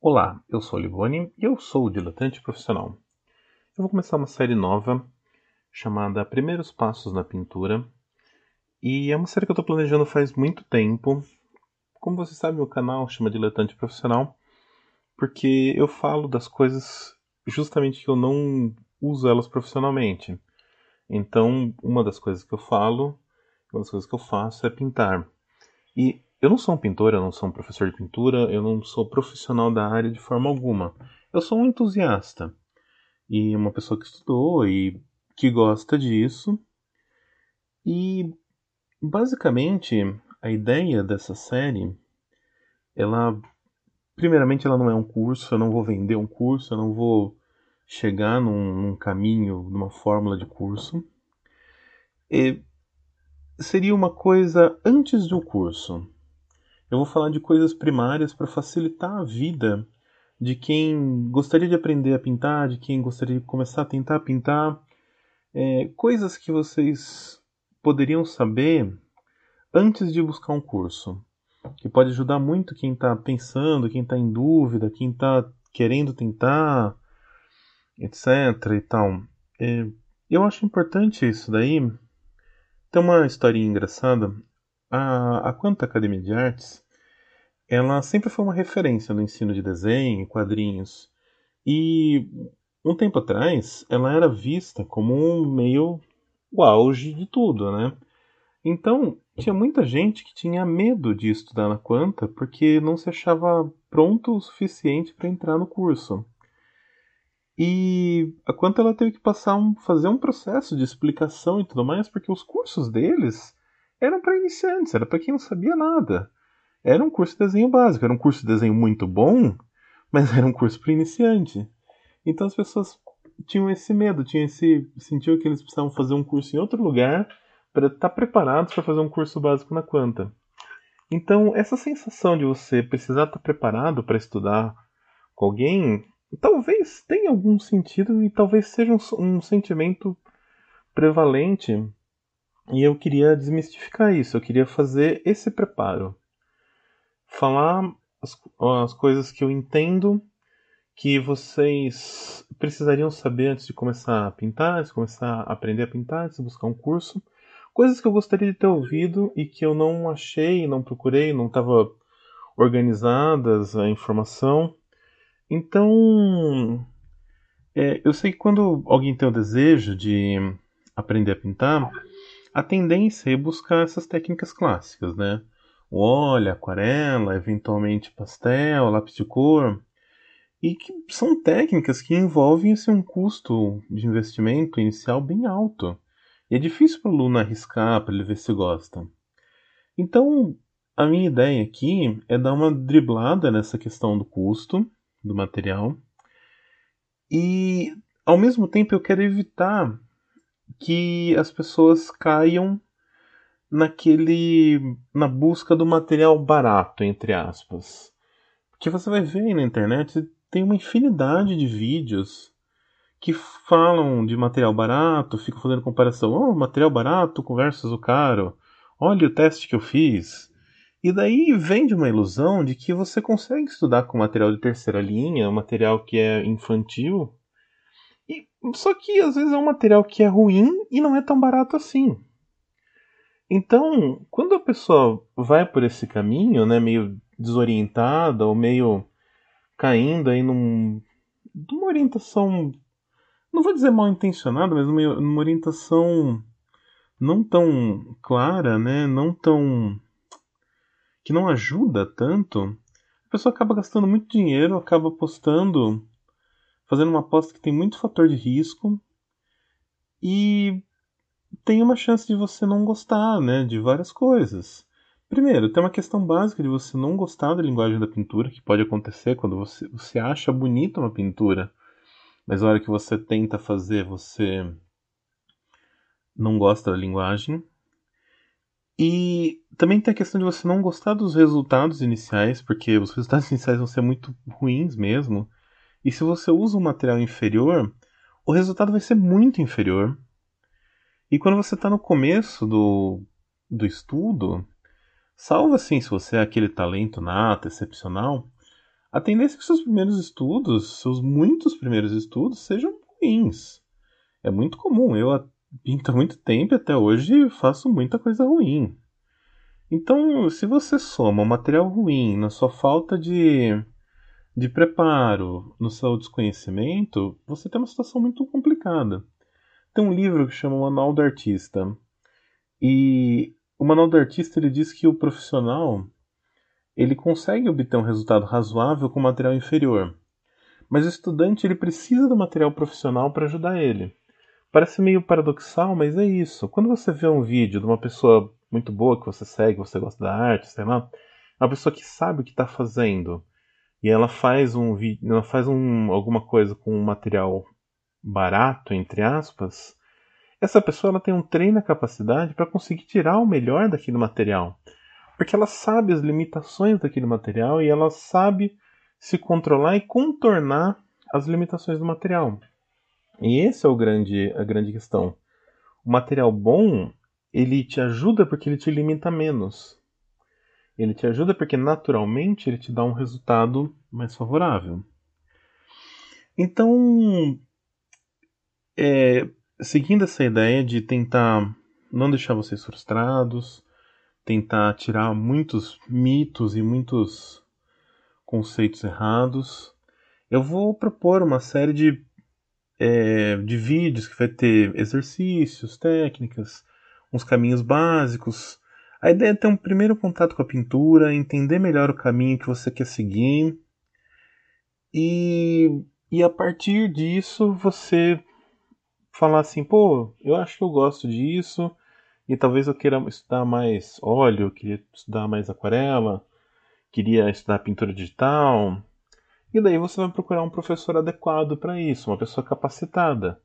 Olá, eu sou Livone e eu sou o diletante profissional. Eu vou começar uma série nova chamada Primeiros Passos na Pintura e é uma série que eu estou planejando faz muito tempo. Como você sabe, meu canal chama Diletante Profissional porque eu falo das coisas justamente que eu não uso elas profissionalmente. Então, uma das coisas que eu falo, uma das coisas que eu faço é pintar. E eu não sou um pintor, eu não sou um professor de pintura, eu não sou profissional da área de forma alguma. Eu sou um entusiasta e uma pessoa que estudou e que gosta disso. E basicamente a ideia dessa série, ela primeiramente ela não é um curso, eu não vou vender um curso, eu não vou chegar num, num caminho, numa fórmula de curso. E seria uma coisa antes do curso. Eu vou falar de coisas primárias para facilitar a vida de quem gostaria de aprender a pintar, de quem gostaria de começar a tentar pintar. É, coisas que vocês poderiam saber antes de buscar um curso, que pode ajudar muito quem está pensando, quem está em dúvida, quem está querendo tentar, etc. e tal. É, eu acho importante isso daí tem uma historinha engraçada. A, a Quanta Academia de Artes, ela sempre foi uma referência no ensino de desenho e quadrinhos. E um tempo atrás, ela era vista como um meio o auge de tudo, né? Então, tinha muita gente que tinha medo de estudar na Quanta porque não se achava pronto o suficiente para entrar no curso. E a quanto ela teve que passar um, fazer um processo de explicação e tudo mais, porque os cursos deles eram para iniciantes, era para quem não sabia nada. Era um curso de desenho básico, era um curso de desenho muito bom, mas era um curso para iniciante. Então as pessoas tinham esse medo, tinham esse sentiam que eles precisavam fazer um curso em outro lugar para estar tá preparados para fazer um curso básico na Quanta. Então, essa sensação de você precisar estar tá preparado para estudar com alguém talvez tenha algum sentido e talvez seja um, um sentimento prevalente. E eu queria desmistificar isso, eu queria fazer esse preparo. Falar as, as coisas que eu entendo que vocês precisariam saber antes de começar a pintar, antes de começar a aprender a pintar, antes de buscar um curso. Coisas que eu gostaria de ter ouvido e que eu não achei, não procurei, não estava organizadas a informação. Então, é, eu sei que quando alguém tem o desejo de aprender a pintar, a tendência é buscar essas técnicas clássicas, né? O óleo, aquarela, eventualmente pastel, lápis de cor, e que são técnicas que envolvem assim, um custo de investimento inicial bem alto. E é difícil para o aluno arriscar para ele ver se gosta. Então, a minha ideia aqui é dar uma driblada nessa questão do custo do material. E ao mesmo tempo eu quero evitar que as pessoas caiam naquele na busca do material barato, entre aspas. Porque você vai ver aí na internet tem uma infinidade de vídeos que falam de material barato, ficam fazendo comparação, oh, material barato versus o caro. Olha o teste que eu fiz. E daí vem de uma ilusão de que você consegue estudar com material de terceira linha, um material que é infantil. E, só que às vezes é um material que é ruim e não é tão barato assim. Então, quando a pessoa vai por esse caminho, né, meio desorientada ou meio caindo aí num, numa orientação, não vou dizer mal intencionada, mas numa, numa orientação não tão clara, né, não tão que não ajuda tanto, a pessoa acaba gastando muito dinheiro, acaba apostando, fazendo uma aposta que tem muito fator de risco e tem uma chance de você não gostar, né, de várias coisas. Primeiro, tem uma questão básica de você não gostar da linguagem da pintura, que pode acontecer quando você, você acha bonita uma pintura, mas na hora que você tenta fazer, você não gosta da linguagem. E também tem a questão de você não gostar dos resultados iniciais, porque os resultados iniciais vão ser muito ruins mesmo. E se você usa um material inferior, o resultado vai ser muito inferior. E quando você está no começo do, do estudo, salvo assim se você é aquele talento nato, excepcional, a tendência é que seus primeiros estudos, seus muitos primeiros estudos, sejam ruins. É muito comum. Eu pinto muito tempo e até hoje faço muita coisa ruim. Então, se você soma um material ruim na sua falta de, de preparo, no seu desconhecimento, você tem uma situação muito complicada. Tem um livro que chama Manual do Artista. E o Manual do Artista ele diz que o profissional ele consegue obter um resultado razoável com material inferior. Mas o estudante ele precisa do material profissional para ajudar ele. Parece meio paradoxal, mas é isso. Quando você vê um vídeo de uma pessoa muito boa que você segue, você gosta da arte, sei lá, uma pessoa que sabe o que está fazendo e ela faz um ela faz um, alguma coisa com um material barato entre aspas, essa pessoa ela tem um treino e capacidade para conseguir tirar o melhor daquele material, porque ela sabe as limitações daquele material e ela sabe se controlar e contornar as limitações do material. E esse é o grande a grande questão. O material bom ele te ajuda porque ele te limita menos. Ele te ajuda porque naturalmente ele te dá um resultado mais favorável. Então, é, seguindo essa ideia de tentar não deixar vocês frustrados, tentar tirar muitos mitos e muitos conceitos errados, eu vou propor uma série de, é, de vídeos que vai ter exercícios, técnicas, uns caminhos básicos. A ideia é ter um primeiro contato com a pintura, entender melhor o caminho que você quer seguir e, e a partir disso você falar assim, pô, eu acho que eu gosto disso e talvez eu queira estudar mais óleo, queria estudar mais aquarela, queria estudar pintura digital. E daí você vai procurar um professor adequado para isso, uma pessoa capacitada,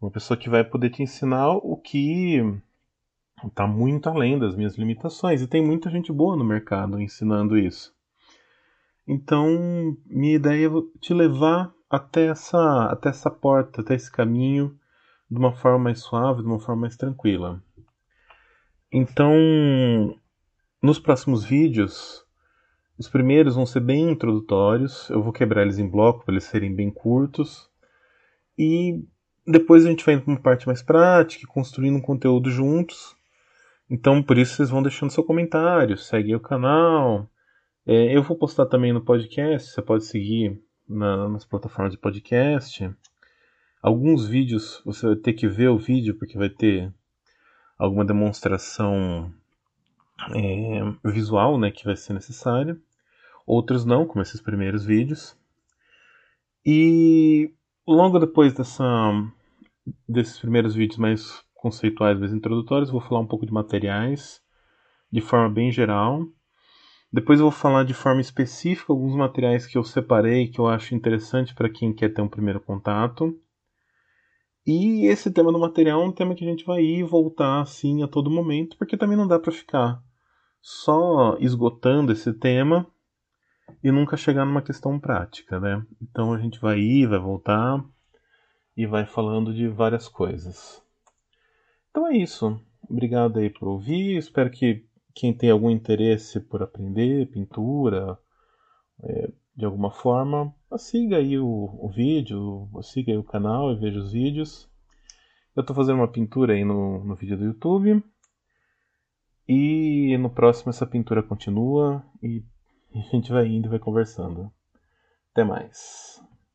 uma pessoa que vai poder te ensinar o que está muito além das minhas limitações. E tem muita gente boa no mercado ensinando isso. Então, minha ideia é te levar até essa, até essa porta, até esse caminho, de uma forma mais suave, de uma forma mais tranquila. Então, nos próximos vídeos, os primeiros vão ser bem introdutórios, eu vou quebrar eles em bloco para eles serem bem curtos. E depois a gente vai indo para uma parte mais prática, construindo um conteúdo juntos. Então, por isso, vocês vão deixando seu comentário, segue o canal. É, eu vou postar também no podcast, você pode seguir na, nas plataformas de podcast. Alguns vídeos você vai ter que ver o vídeo porque vai ter alguma demonstração é, visual né, que vai ser necessária. Outros não, como esses primeiros vídeos. E logo depois dessa, desses primeiros vídeos mais conceituais, mais introdutórios. Vou falar um pouco de materiais de forma bem geral. Depois eu vou falar de forma específica alguns materiais que eu separei que eu acho interessante para quem quer ter um primeiro contato. E esse tema do material é um tema que a gente vai ir e voltar assim a todo momento, porque também não dá para ficar só esgotando esse tema e nunca chegar numa questão prática, né? Então a gente vai ir, vai voltar e vai falando de várias coisas. Então é isso. Obrigado aí por ouvir. Espero que quem tem algum interesse por aprender pintura é, de alguma forma, siga aí o, o vídeo, siga aí o canal e veja os vídeos. Eu estou fazendo uma pintura aí no, no vídeo do YouTube. E no próximo essa pintura continua e a gente vai indo e vai conversando. Até mais.